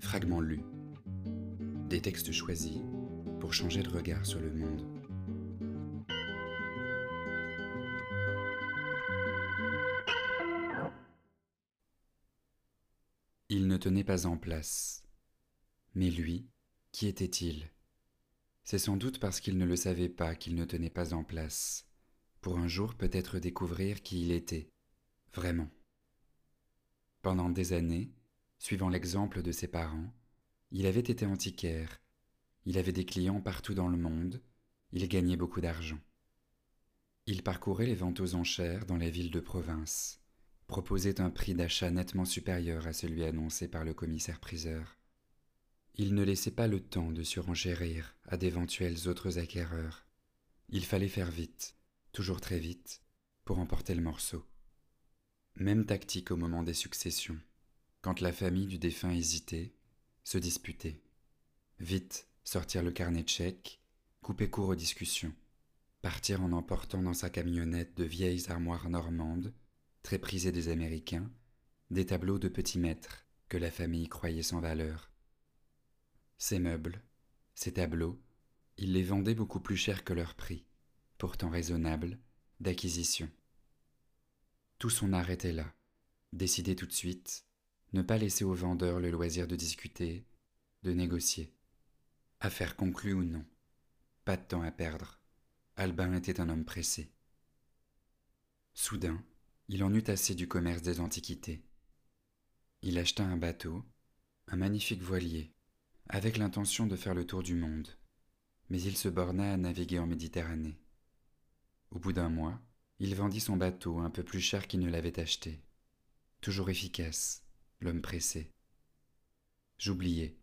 Fragments lus. Des textes choisis pour changer de regard sur le monde. Il ne tenait pas en place. Mais lui, qui était-il? C'est sans doute parce qu'il ne le savait pas qu'il ne tenait pas en place, pour un jour peut-être découvrir qui il était, vraiment. Pendant des années, suivant l'exemple de ses parents, il avait été antiquaire, il avait des clients partout dans le monde, il gagnait beaucoup d'argent. Il parcourait les ventes aux enchères dans les villes de province, proposait un prix d'achat nettement supérieur à celui annoncé par le commissaire-priseur. Il ne laissait pas le temps de surenchérir à d'éventuels autres acquéreurs. Il fallait faire vite, toujours très vite, pour emporter le morceau. Même tactique au moment des successions, quand la famille du défunt hésitait, se disputait. Vite sortir le carnet de chèques, couper court aux discussions, partir en emportant dans sa camionnette de vieilles armoires normandes, très prisées des Américains, des tableaux de petits maîtres que la famille croyait sans valeur. Ces meubles, ces tableaux, il les vendait beaucoup plus cher que leur prix, pourtant raisonnable, d'acquisition. Tout son art était là, décider tout de suite, ne pas laisser au vendeur le loisir de discuter, de négocier. Affaire conclue ou non, pas de temps à perdre. Albin était un homme pressé. Soudain, il en eut assez du commerce des antiquités. Il acheta un bateau, un magnifique voilier, avec l'intention de faire le tour du monde, mais il se borna à naviguer en Méditerranée. Au bout d'un mois, il vendit son bateau un peu plus cher qu'il ne l'avait acheté. Toujours efficace, l'homme pressé. J'oubliais.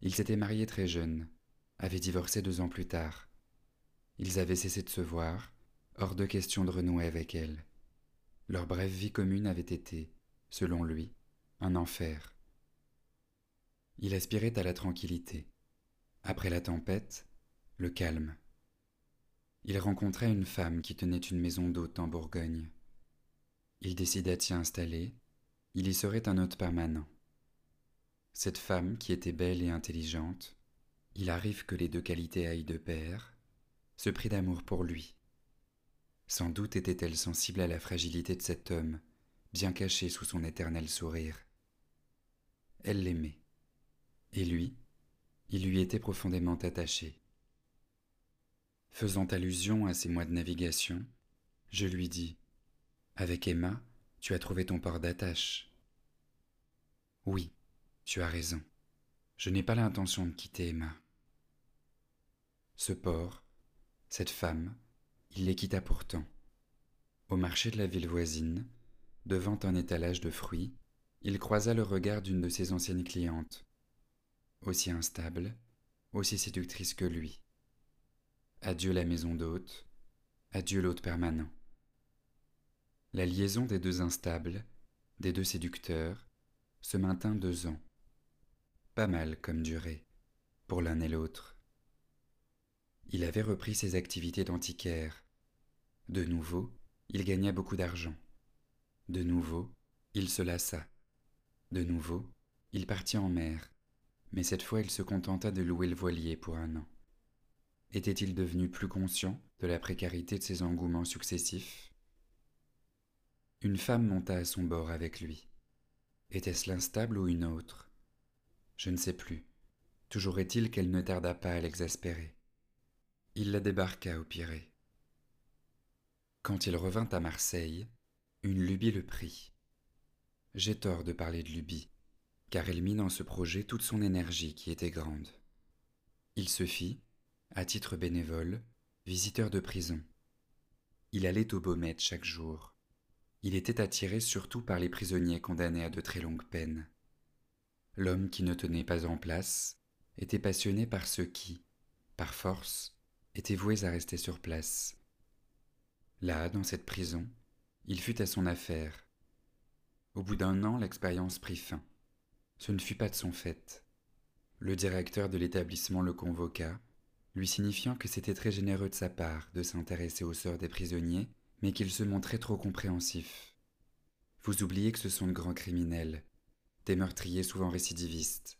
Il s'était marié très jeune, avait divorcé deux ans plus tard. Ils avaient cessé de se voir, hors de question de renouer avec elle. Leur brève vie commune avait été, selon lui, un enfer. Il aspirait à la tranquillité. Après la tempête, le calme. Il rencontra une femme qui tenait une maison d'hôte en Bourgogne. Il décida d'y installer, il y serait un hôte permanent. Cette femme, qui était belle et intelligente, il arrive que les deux qualités aillent de pair, se prit d'amour pour lui. Sans doute était-elle sensible à la fragilité de cet homme, bien caché sous son éternel sourire. Elle l'aimait. Et lui, il lui était profondément attaché. Faisant allusion à ses mois de navigation, je lui dis Avec Emma, tu as trouvé ton port d'attache. Oui, tu as raison. Je n'ai pas l'intention de quitter Emma. Ce port, cette femme, il les quitta pourtant. Au marché de la ville voisine, devant un étalage de fruits, il croisa le regard d'une de ses anciennes clientes aussi instable, aussi séductrice que lui. Adieu la maison d'hôte, adieu l'hôte permanent. La liaison des deux instables, des deux séducteurs, se maintint deux ans. Pas mal comme durée, pour l'un et l'autre. Il avait repris ses activités d'antiquaire. De nouveau, il gagna beaucoup d'argent. De nouveau, il se lassa. De nouveau, il partit en mer mais cette fois il se contenta de louer le voilier pour un an. Était-il devenu plus conscient de la précarité de ses engouements successifs? Une femme monta à son bord avec lui. Était-ce l'instable ou une autre? Je ne sais plus. Toujours est-il qu'elle ne tarda pas à l'exaspérer. Il la débarqua au Pirée. Quand il revint à Marseille, une lubie le prit. J'ai tort de parler de lubie, car elle mit dans ce projet toute son énergie qui était grande. Il se fit, à titre bénévole, visiteur de prison. Il allait au Baumette chaque jour. Il était attiré surtout par les prisonniers condamnés à de très longues peines. L'homme qui ne tenait pas en place était passionné par ceux qui, par force, étaient voués à rester sur place. Là, dans cette prison, il fut à son affaire. Au bout d'un an, l'expérience prit fin. Ce ne fut pas de son fait. Le directeur de l'établissement le convoqua, lui signifiant que c'était très généreux de sa part de s'intéresser au sort des prisonniers, mais qu'il se montrait trop compréhensif. Vous oubliez que ce sont de grands criminels, des meurtriers souvent récidivistes.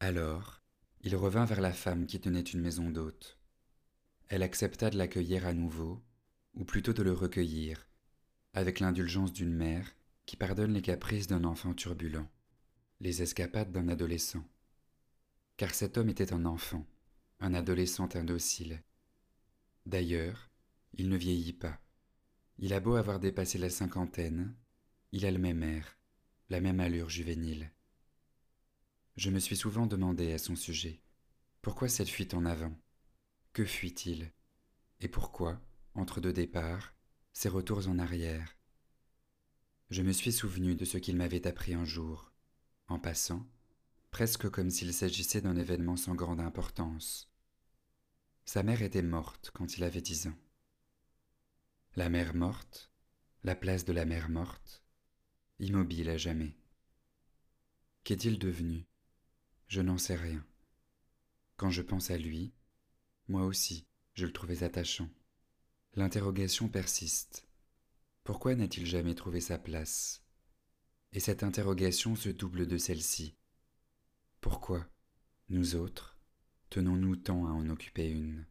Alors, il revint vers la femme qui tenait une maison d'hôte. Elle accepta de l'accueillir à nouveau, ou plutôt de le recueillir, avec l'indulgence d'une mère qui pardonne les caprices d'un enfant turbulent, les escapades d'un adolescent. Car cet homme était un enfant, un adolescent indocile. D'ailleurs, il ne vieillit pas. Il a beau avoir dépassé la cinquantaine, il a le même air, la même allure juvénile. Je me suis souvent demandé à son sujet pourquoi cette fuite en avant? Que fuit-il? Et pourquoi, entre deux départs, ces retours en arrière? Je me suis souvenu de ce qu'il m'avait appris un jour, en passant, presque comme s'il s'agissait d'un événement sans grande importance. Sa mère était morte quand il avait dix ans. La mère morte, la place de la mère morte, immobile à jamais. Qu'est-il devenu? Je n'en sais rien. Quand je pense à lui, moi aussi, je le trouvais attachant. L'interrogation persiste. Pourquoi n'a-t-il jamais trouvé sa place? Et cette interrogation se double de celle-ci. Pourquoi, nous autres, tenons-nous tant à en occuper une?